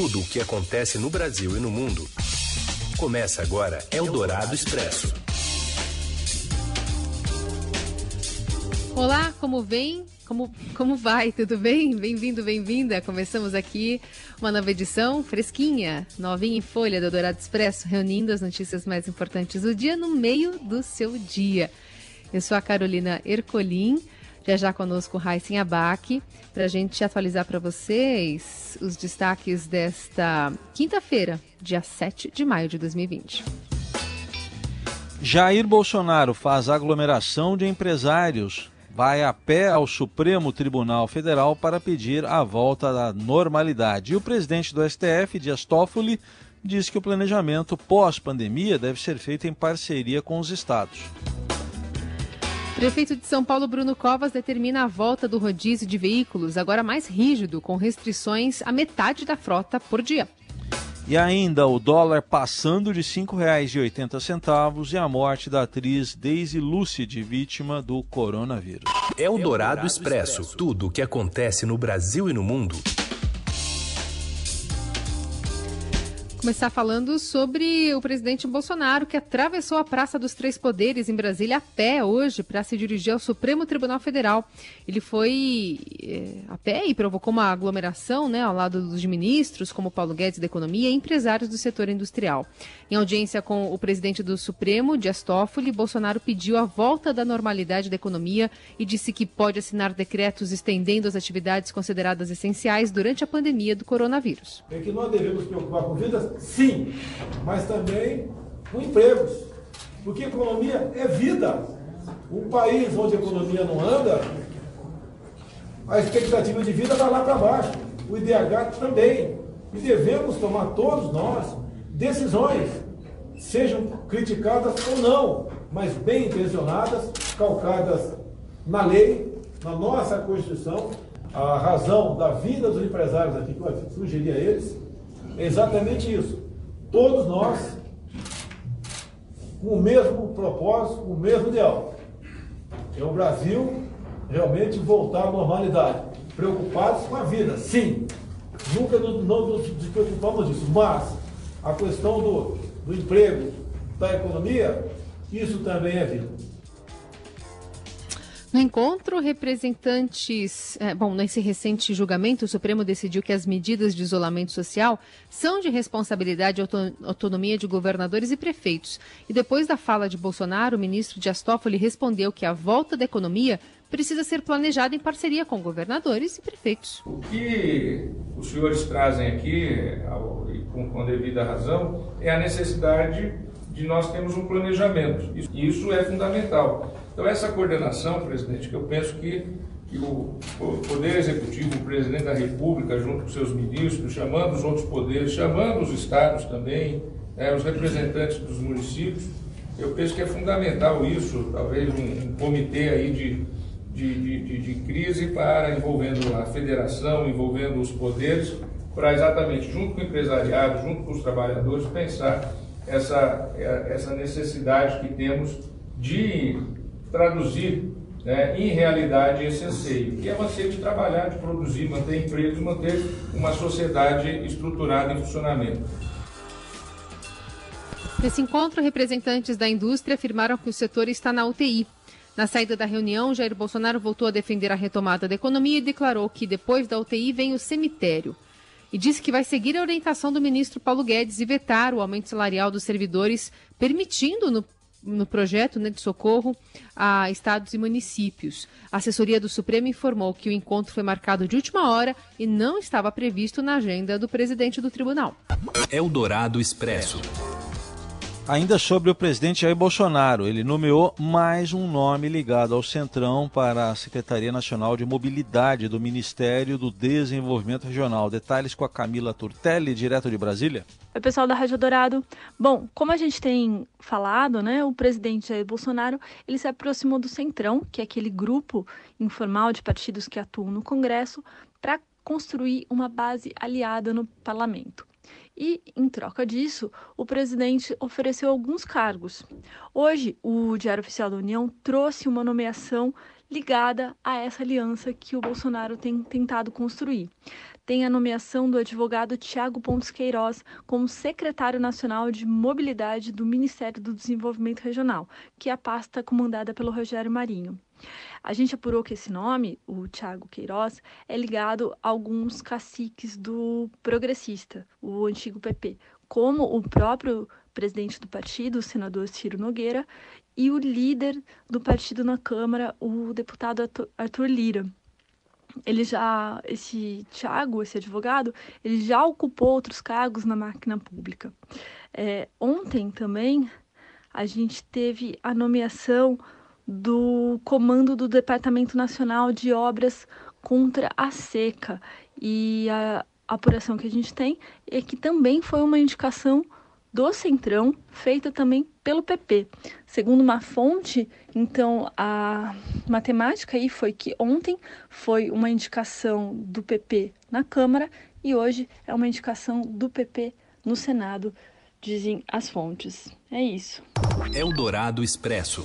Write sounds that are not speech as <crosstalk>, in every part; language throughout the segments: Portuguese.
Tudo o que acontece no Brasil e no mundo. Começa agora Eldorado Expresso. Olá, como vem? Como, como vai? Tudo bem? Bem-vindo, bem-vinda. Começamos aqui uma nova edição fresquinha, novinha em folha do Eldorado Expresso, reunindo as notícias mais importantes do dia no meio do seu dia. Eu sou a Carolina Ercolim. Já conosco Raíssen Abac, para a gente atualizar para vocês os destaques desta quinta-feira, dia 7 de maio de 2020. Jair Bolsonaro faz aglomeração de empresários. Vai a pé ao Supremo Tribunal Federal para pedir a volta da normalidade. E o presidente do STF, Dias Toffoli, diz que o planejamento pós-pandemia deve ser feito em parceria com os estados. Prefeito de São Paulo, Bruno Covas, determina a volta do rodízio de veículos, agora mais rígido, com restrições a metade da frota por dia. E ainda o dólar passando de R$ 5,80 e a morte da atriz Daisy Lucid, vítima do coronavírus. É o Dourado Expresso. Tudo o que acontece no Brasil e no mundo começar falando sobre o presidente Bolsonaro, que atravessou a Praça dos Três Poderes em Brasília a pé hoje para se dirigir ao Supremo Tribunal Federal. Ele foi é, a pé e provocou uma aglomeração né, ao lado dos ministros, como Paulo Guedes da Economia, e empresários do setor industrial. Em audiência com o presidente do Supremo, Dias Toffoli, Bolsonaro pediu a volta da normalidade da economia e disse que pode assinar decretos estendendo as atividades consideradas essenciais durante a pandemia do coronavírus. É que nós devemos preocupar com vidas Sim, mas também com empregos. Porque economia é vida. Um país onde a economia não anda, a expectativa de vida vai lá para baixo. O IDH também. E devemos tomar todos nós decisões, sejam criticadas ou não, mas bem intencionadas, calcadas na lei, na nossa Constituição, a razão da vida dos empresários aqui, que eu sugeri a eles, exatamente isso. Todos nós com o mesmo propósito, o mesmo ideal. É o Brasil realmente voltar à normalidade. Preocupados com a vida, sim. Nunca não nos preocupamos disso. Mas a questão do, do emprego, da economia, isso também é vida. No encontro, representantes. É, bom, nesse recente julgamento, o Supremo decidiu que as medidas de isolamento social são de responsabilidade e autonomia de governadores e prefeitos. E depois da fala de Bolsonaro, o ministro Dias Toffoli respondeu que a volta da economia precisa ser planejada em parceria com governadores e prefeitos. O que os senhores trazem aqui, com devida razão, é a necessidade de nós termos um planejamento. Isso é fundamental. Então, essa coordenação, presidente, que eu penso que, que o, Poder Executivo, o presidente da República, junto com seus ministros, chamando os outros poderes, chamando os estados também, né, os representantes dos municípios, eu penso que é fundamental isso, talvez um, um comitê aí de, de, de, de, crise para envolvendo a federação, envolvendo os poderes, para exatamente, junto com o empresariado, junto com os trabalhadores, pensar essa, essa necessidade que temos de traduzir né, em realidade esse anseio, que é anseio de trabalhar, de produzir, manter empregos, manter uma sociedade estruturada em funcionamento. Nesse encontro, representantes da indústria afirmaram que o setor está na UTI. Na saída da reunião, Jair Bolsonaro voltou a defender a retomada da economia e declarou que depois da UTI vem o cemitério. E disse que vai seguir a orientação do ministro Paulo Guedes e vetar o aumento salarial dos servidores, permitindo no no projeto né, de socorro a estados e municípios. A assessoria do Supremo informou que o encontro foi marcado de última hora e não estava previsto na agenda do presidente do tribunal. Eldorado Expresso. Ainda sobre o presidente Jair Bolsonaro, ele nomeou mais um nome ligado ao Centrão para a Secretaria Nacional de Mobilidade do Ministério do Desenvolvimento Regional. Detalhes com a Camila Turtelli, direto de Brasília. Oi, pessoal da Rádio Dourado. Bom, como a gente tem falado, né, o presidente Jair Bolsonaro, ele se aproximou do Centrão, que é aquele grupo informal de partidos que atuam no Congresso, para construir uma base aliada no parlamento. E, em troca disso, o presidente ofereceu alguns cargos. Hoje, o Diário Oficial da União trouxe uma nomeação ligada a essa aliança que o Bolsonaro tem tentado construir. Tem a nomeação do advogado Tiago Pontes Queiroz como secretário nacional de mobilidade do Ministério do Desenvolvimento Regional, que é a pasta comandada pelo Rogério Marinho. A gente apurou que esse nome, o Tiago Queiroz, é ligado a alguns caciques do progressista, o antigo PP, como o próprio presidente do partido, o senador Ciro Nogueira, e o líder do partido na Câmara, o deputado Arthur Lira. Ele já, esse Tiago, esse advogado, ele já ocupou outros cargos na máquina pública. É, ontem também a gente teve a nomeação do comando do Departamento Nacional de Obras contra a Seca. E a apuração que a gente tem é que também foi uma indicação do Centrão, feita também pelo PP. Segundo uma fonte, então a matemática aí foi que ontem foi uma indicação do PP na Câmara e hoje é uma indicação do PP no Senado, dizem as fontes. É isso. Eldorado Expresso.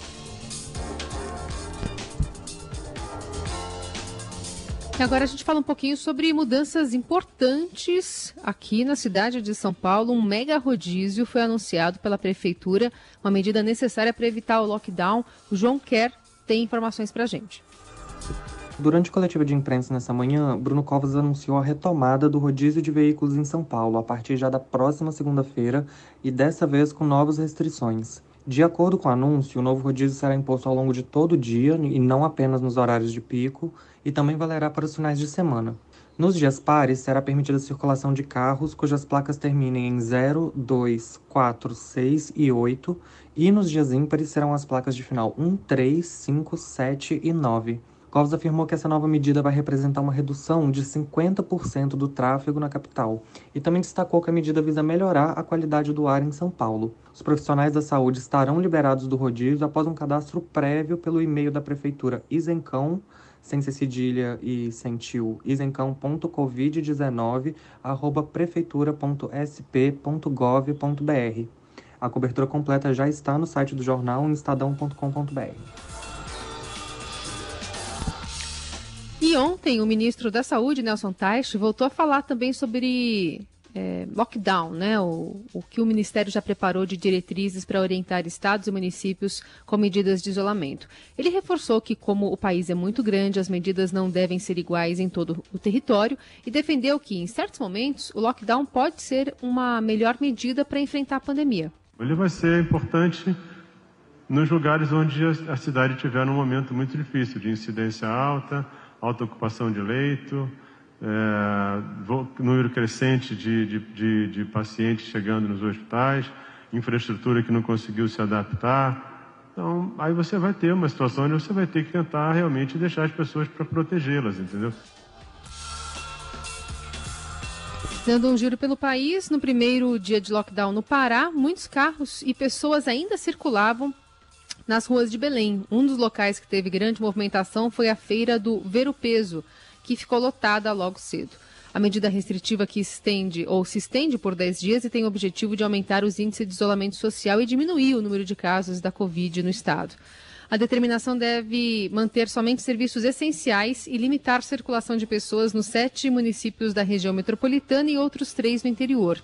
E agora a gente fala um pouquinho sobre mudanças importantes aqui na cidade de São Paulo. Um mega rodízio foi anunciado pela prefeitura, uma medida necessária para evitar o lockdown. O João Quer tem informações para a gente. Durante a coletiva de imprensa nessa manhã, Bruno Covas anunciou a retomada do rodízio de veículos em São Paulo a partir já da próxima segunda-feira e dessa vez com novas restrições. De acordo com o anúncio, o novo rodízio será imposto ao longo de todo o dia e não apenas nos horários de pico, e também valerá para os finais de semana. Nos dias pares, será permitida a circulação de carros cujas placas terminem em 0, 2, 4, 6 e 8, e nos dias ímpares serão as placas de final 1, 3, 5, 7 e 9. Covas afirmou que essa nova medida vai representar uma redução de 50% do tráfego na capital e também destacou que a medida visa melhorar a qualidade do ar em São Paulo. Os profissionais da saúde estarão liberados do rodízio após um cadastro prévio pelo e-mail da prefeitura isencão, sem cedilha e sem tio, isencão.covid19 arroba prefeitura.sp.gov.br. A cobertura completa já está no site do jornal em estadão.com.br. Ontem o ministro da Saúde, Nelson Teich, voltou a falar também sobre é, lockdown, né? O, o, que o Ministério já preparou de diretrizes para orientar estados e municípios com medidas de isolamento. Ele reforçou que, como o país é muito grande, as medidas não devem ser iguais em todo o território e defendeu que, em certos momentos, o lockdown pode ser uma melhor medida para enfrentar a pandemia. Ele vai ser importante nos lugares onde a cidade tiver um momento muito difícil, de incidência alta alta ocupação de leito, é, número crescente de, de, de, de pacientes chegando nos hospitais, infraestrutura que não conseguiu se adaptar. Então, aí você vai ter uma situação onde você vai ter que tentar realmente deixar as pessoas para protegê-las, entendeu? Dando um giro pelo país, no primeiro dia de lockdown no Pará, muitos carros e pessoas ainda circulavam nas ruas de Belém. Um dos locais que teve grande movimentação foi a feira do Ver o Peso, que ficou lotada logo cedo. A medida restritiva que estende ou se estende por 10 dias e tem o objetivo de aumentar os índices de isolamento social e diminuir o número de casos da Covid no estado. A determinação deve manter somente serviços essenciais e limitar circulação de pessoas nos sete municípios da região metropolitana e outros três no interior.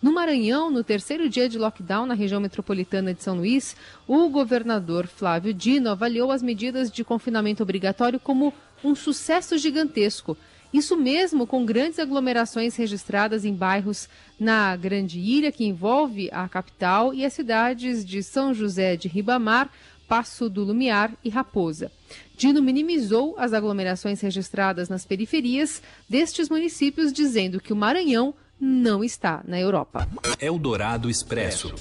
No Maranhão, no terceiro dia de lockdown na região metropolitana de São Luís, o governador Flávio Dino avaliou as medidas de confinamento obrigatório como um sucesso gigantesco. Isso mesmo com grandes aglomerações registradas em bairros na Grande Ilha, que envolve a capital, e as cidades de São José de Ribamar, Passo do Lumiar e Raposa. Dino minimizou as aglomerações registradas nas periferias destes municípios, dizendo que o Maranhão não está na Europa. Eldorado Expresso.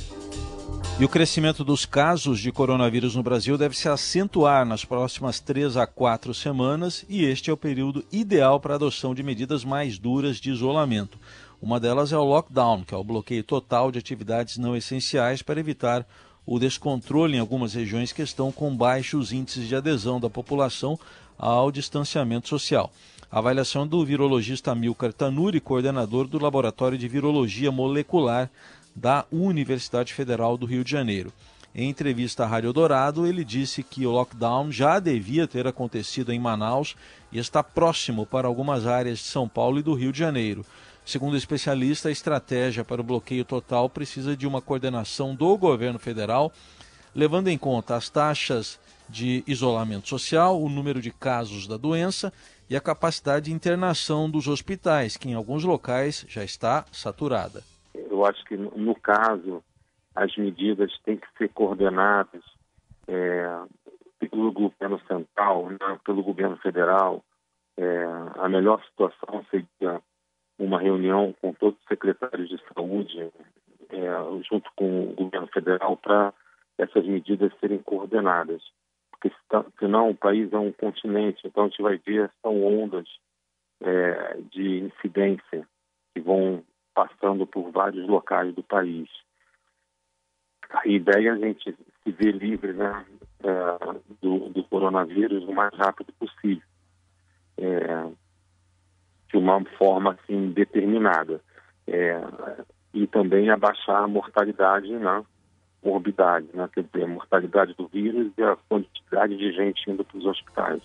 E o crescimento dos casos de coronavírus no Brasil deve se acentuar nas próximas três a quatro semanas e este é o período ideal para a adoção de medidas mais duras de isolamento. Uma delas é o lockdown, que é o bloqueio total de atividades não essenciais para evitar o descontrole em algumas regiões que estão com baixos índices de adesão da população ao distanciamento social. A avaliação do virologista Milcar Tanuri, coordenador do Laboratório de Virologia Molecular da Universidade Federal do Rio de Janeiro. Em entrevista à Rádio Dourado, ele disse que o lockdown já devia ter acontecido em Manaus e está próximo para algumas áreas de São Paulo e do Rio de Janeiro. Segundo o especialista, a estratégia para o bloqueio total precisa de uma coordenação do governo federal, levando em conta as taxas de isolamento social, o número de casos da doença e a capacidade de internação dos hospitais, que em alguns locais já está saturada. Eu acho que no caso as medidas têm que ser coordenadas é, pelo governo central, né, pelo governo federal. É, a melhor situação seria uma reunião com todos os secretários de saúde, é, junto com o governo federal, para essas medidas serem coordenadas porque senão o país é um continente, então a gente vai ver são ondas é, de incidência que vão passando por vários locais do país. A ideia é a gente se ver livre né, é, do, do, coronavírus o mais rápido possível, é, de uma forma assim determinada, é, e também abaixar a mortalidade, né, morbidade, né? quer dizer, a mortalidade do vírus e a quantidade de gente indo para os hospitais.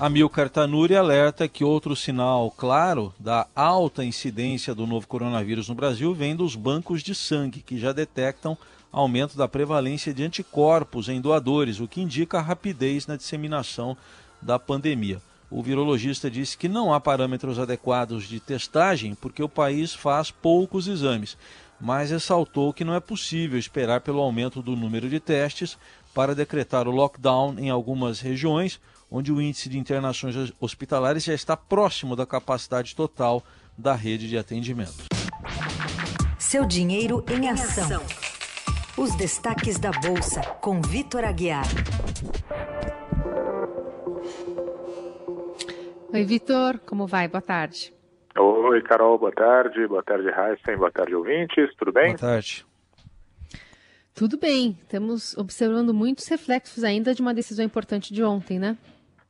Amilcar Tanuri alerta que outro sinal claro da alta incidência do novo coronavírus no Brasil vem dos bancos de sangue, que já detectam aumento da prevalência de anticorpos em doadores, o que indica a rapidez na disseminação da pandemia. O virologista disse que não há parâmetros adequados de testagem porque o país faz poucos exames mas ressaltou que não é possível esperar pelo aumento do número de testes para decretar o lockdown em algumas regiões, onde o índice de internações hospitalares já está próximo da capacidade total da rede de atendimento. Seu dinheiro em ação. Os destaques da Bolsa, com Vitor Aguiar. Oi, Vitor, como vai? Boa tarde. Oi, Carol, boa tarde. Boa tarde, Heisen. Boa tarde, ouvintes. Tudo bem? Boa tarde. Tudo bem. Estamos observando muitos reflexos ainda de uma decisão importante de ontem, né?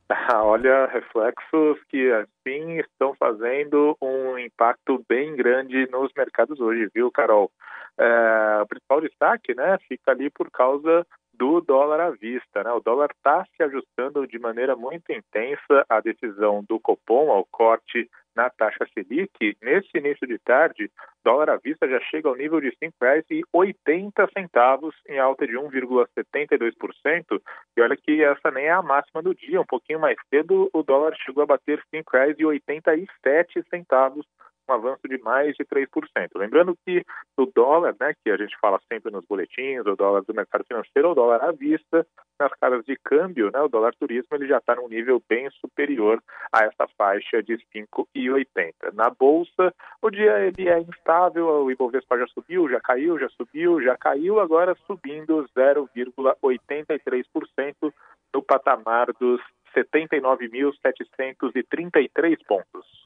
<laughs> Olha, reflexos que assim estão fazendo um impacto bem grande nos mercados hoje, viu, Carol? É, o principal destaque, né, fica ali por causa do dólar à vista. Né? O dólar está se ajustando de maneira muito intensa à decisão do Copom, ao corte na taxa Selic. Nesse início de tarde, dólar à vista já chega ao nível de R$ 5,80, em alta de 1,72%. E olha que essa nem é a máxima do dia. Um pouquinho mais cedo, o dólar chegou a bater R$ 5,87 um avanço de mais de 3%. Lembrando que o dólar, né, que a gente fala sempre nos boletins, o dólar do mercado financeiro, o dólar à vista, nas casas de câmbio, né, o dólar turismo, ele já está num nível bem superior a essa faixa de 5,80. Na bolsa, o dia ele é instável, o Ibovespa já subiu, já caiu, já subiu, já caiu, agora subindo 0,83% no patamar dos 79.733 pontos.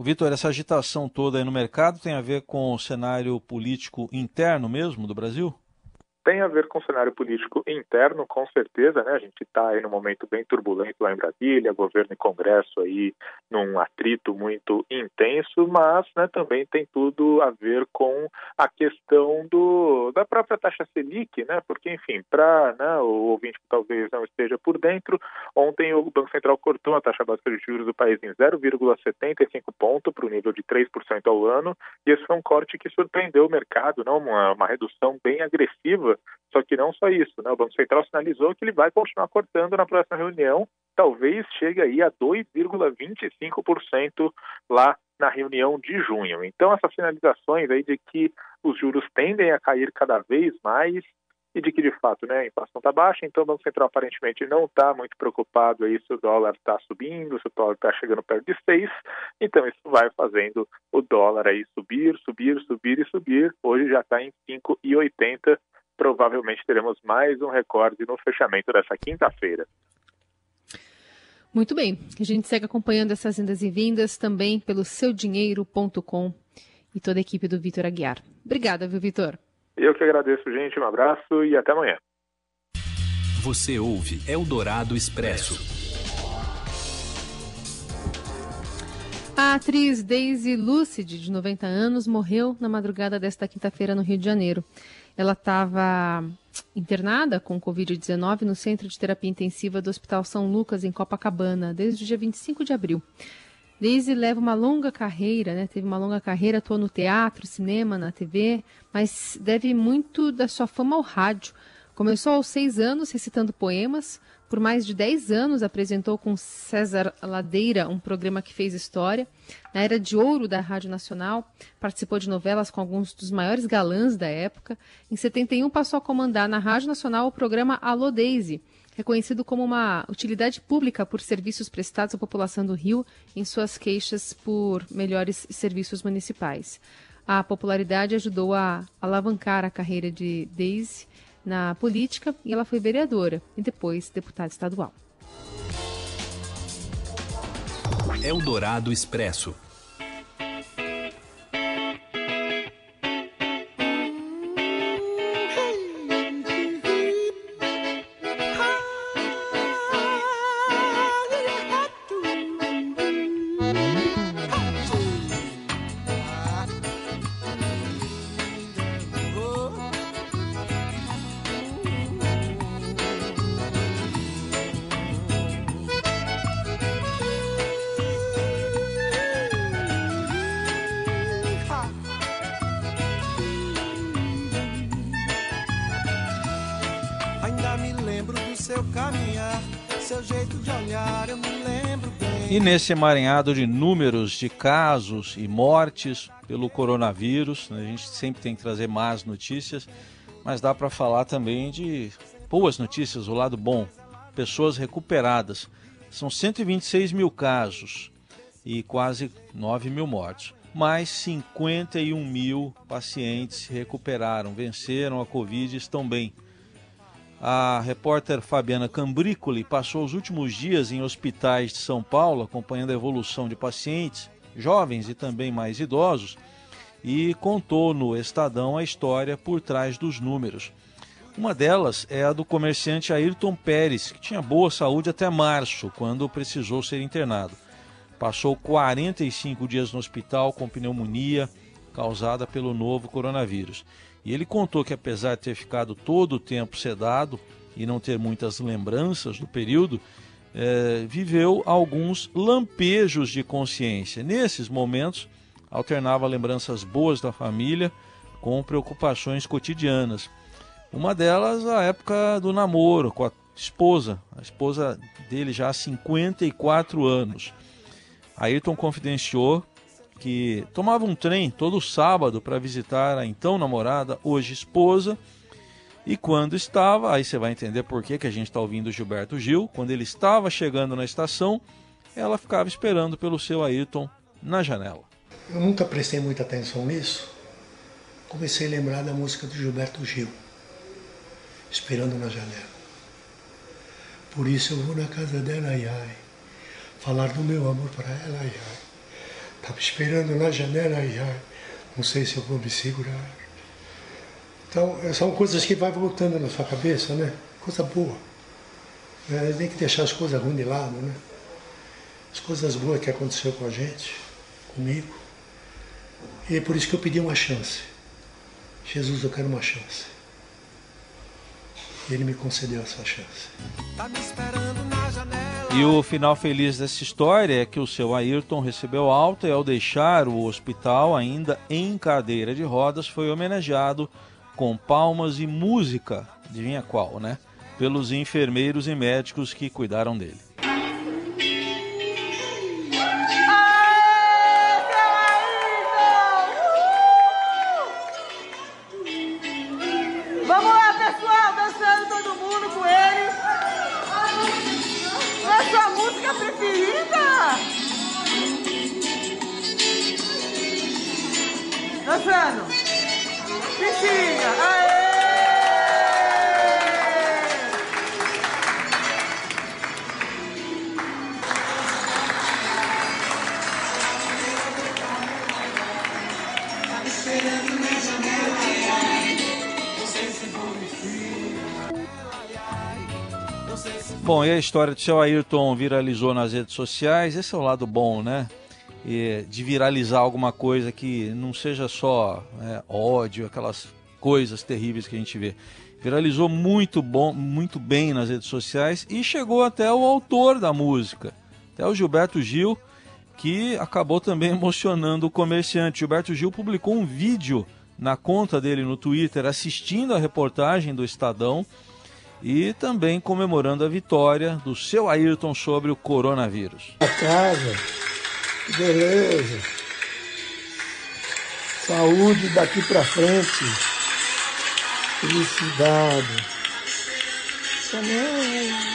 O Vitor, essa agitação toda aí no mercado tem a ver com o cenário político interno mesmo do Brasil? Tem a ver com o cenário político interno, com certeza, né? A gente está aí num momento bem turbulento lá em Brasília, governo e Congresso aí num atrito muito intenso, mas né, também tem tudo a ver com a questão do, da própria taxa Selic, né? Porque, enfim, para né, o ouvinte que talvez não esteja por dentro, ontem o Banco Central cortou a taxa básica de juros do país em 0,75 ponto para o nível de 3% ao ano, e esse foi um corte que surpreendeu o mercado, não? uma, uma redução bem agressiva só que não só isso, né? O Banco Central sinalizou que ele vai continuar cortando na próxima reunião, talvez chegue aí a 2,25% lá na reunião de junho. Então essas sinalizações aí de que os juros tendem a cair cada vez mais e de que de fato né, a inflação está baixa, então o Banco Central aparentemente não está muito preocupado aí se o dólar está subindo, se o dólar está chegando perto de 6, então isso vai fazendo o dólar aí subir, subir, subir e subir, hoje já está em 5,80 provavelmente teremos mais um recorde no fechamento dessa quinta-feira. Muito bem, a gente segue acompanhando essas indas e vindas também pelo seudinheiro.com e toda a equipe do Vitor Aguiar. Obrigada, viu, Vitor? Eu que agradeço, gente. Um abraço e até amanhã. Você ouve Eldorado Expresso. A atriz Daisy Lucid, de 90 anos, morreu na madrugada desta quinta-feira no Rio de Janeiro. Ela estava internada com Covid-19 no Centro de Terapia Intensiva do Hospital São Lucas, em Copacabana, desde o dia 25 de abril. Daisy leva uma longa carreira, né? teve uma longa carreira, atuou no teatro, cinema, na TV, mas deve muito da sua fama ao rádio. Começou aos seis anos recitando poemas, por mais de 10 anos apresentou com César Ladeira um programa que fez história. Na era de ouro da Rádio Nacional, participou de novelas com alguns dos maiores galãs da época. Em 71 passou a comandar na Rádio Nacional o programa Alô Daisy, reconhecido como uma utilidade pública por serviços prestados à população do Rio em suas queixas por melhores serviços municipais. A popularidade ajudou a alavancar a carreira de Daisy na política e ela foi vereadora e depois deputada estadual. Eldorado Expresso. E nesse emaranhado de números de casos e mortes pelo coronavírus, né, a gente sempre tem que trazer más notícias, mas dá para falar também de boas notícias, o lado bom. Pessoas recuperadas. São 126 mil casos e quase 9 mil mortes. Mais 51 mil pacientes se recuperaram, venceram a Covid e estão bem. A repórter Fabiana Cambricoli passou os últimos dias em hospitais de São Paulo acompanhando a evolução de pacientes, jovens e também mais idosos, e contou no Estadão a história por trás dos números. Uma delas é a do comerciante Ayrton Pérez, que tinha boa saúde até março, quando precisou ser internado. Passou 45 dias no hospital com pneumonia causada pelo novo coronavírus. E ele contou que, apesar de ter ficado todo o tempo sedado e não ter muitas lembranças do período, é, viveu alguns lampejos de consciência. Nesses momentos, alternava lembranças boas da família com preocupações cotidianas. Uma delas, a época do namoro com a esposa, a esposa dele já há 54 anos. Ayrton confidenciou que tomava um trem todo sábado para visitar a então namorada, hoje esposa, e quando estava, aí você vai entender por que, que a gente está ouvindo Gilberto Gil, quando ele estava chegando na estação, ela ficava esperando pelo seu Ayrton na janela. Eu nunca prestei muita atenção nisso. Comecei a lembrar da música do Gilberto Gil, esperando na janela. Por isso eu vou na casa dela, ai, ai, falar do meu amor para ela, ai, ai. Estava esperando na janela e já não sei se eu vou me segurar. Então, são coisas que vai voltando na sua cabeça, né? Coisa boa. Né? Tem que deixar as coisas ruins de lado, né? As coisas boas que aconteceu com a gente, comigo. E é por isso que eu pedi uma chance. Jesus, eu quero uma chance. Ele me concedeu essa chance. Tá me esperando na. E o final feliz dessa história é que o seu Ayrton recebeu alta e ao deixar o hospital, ainda em cadeira de rodas, foi homenageado com palmas e música, adivinha qual, né? Pelos enfermeiros e médicos que cuidaram dele. Bom, e a história do seu Ayrton viralizou nas redes sociais. Esse é o lado bom, né? de viralizar alguma coisa que não seja só é, ódio, aquelas coisas terríveis que a gente vê. Viralizou muito bom, muito bem nas redes sociais e chegou até o autor da música, até o Gilberto Gil, que acabou também <laughs> emocionando o comerciante. Gilberto Gil publicou um vídeo na conta dele no Twitter assistindo a reportagem do Estadão e também comemorando a vitória do seu Ayrton sobre o coronavírus. A casa, que beleza. Saúde daqui para frente. Felicidade. Chanel,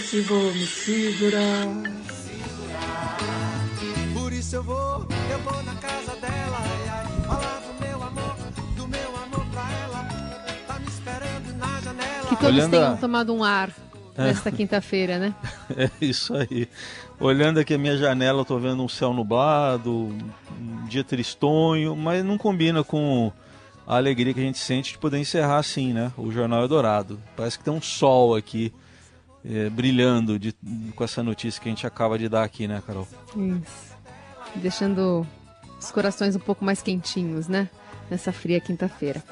se vou me segurar. Por isso eu vou, eu vou na todos Olhando tenham a- tomado um ar É. nesta quinta-feira, né? <laughs> É isso aí. Olhando aqui a minha janela, eu tô vendo um céu nublado, um dia tristonho, mas não combina com a alegria que a gente sente de poder encerrar assim, né? O Jornal Eldorado. Parece que tem um sol aqui eh, brilhando de- com essa notícia que a gente acaba de dar aqui, né, Carol? Isso. Deixando os corações um pouco mais quentinhos, né? Nessa fria quinta-feira.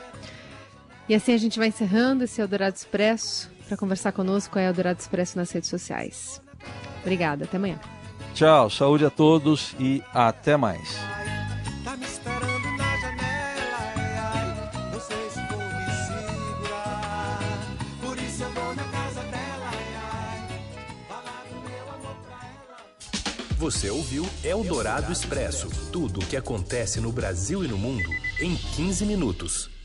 E assim a gente vai encerrando esse Eldorado Expresso. Para conversar conosco é Eldorado Expresso nas redes sociais. Obrigada, até amanhã. Tchau, saúde a todos e até mais. Tá ela. Você ouviu Eldorado Expresso tudo o que acontece no Brasil e no mundo em 15 minutos.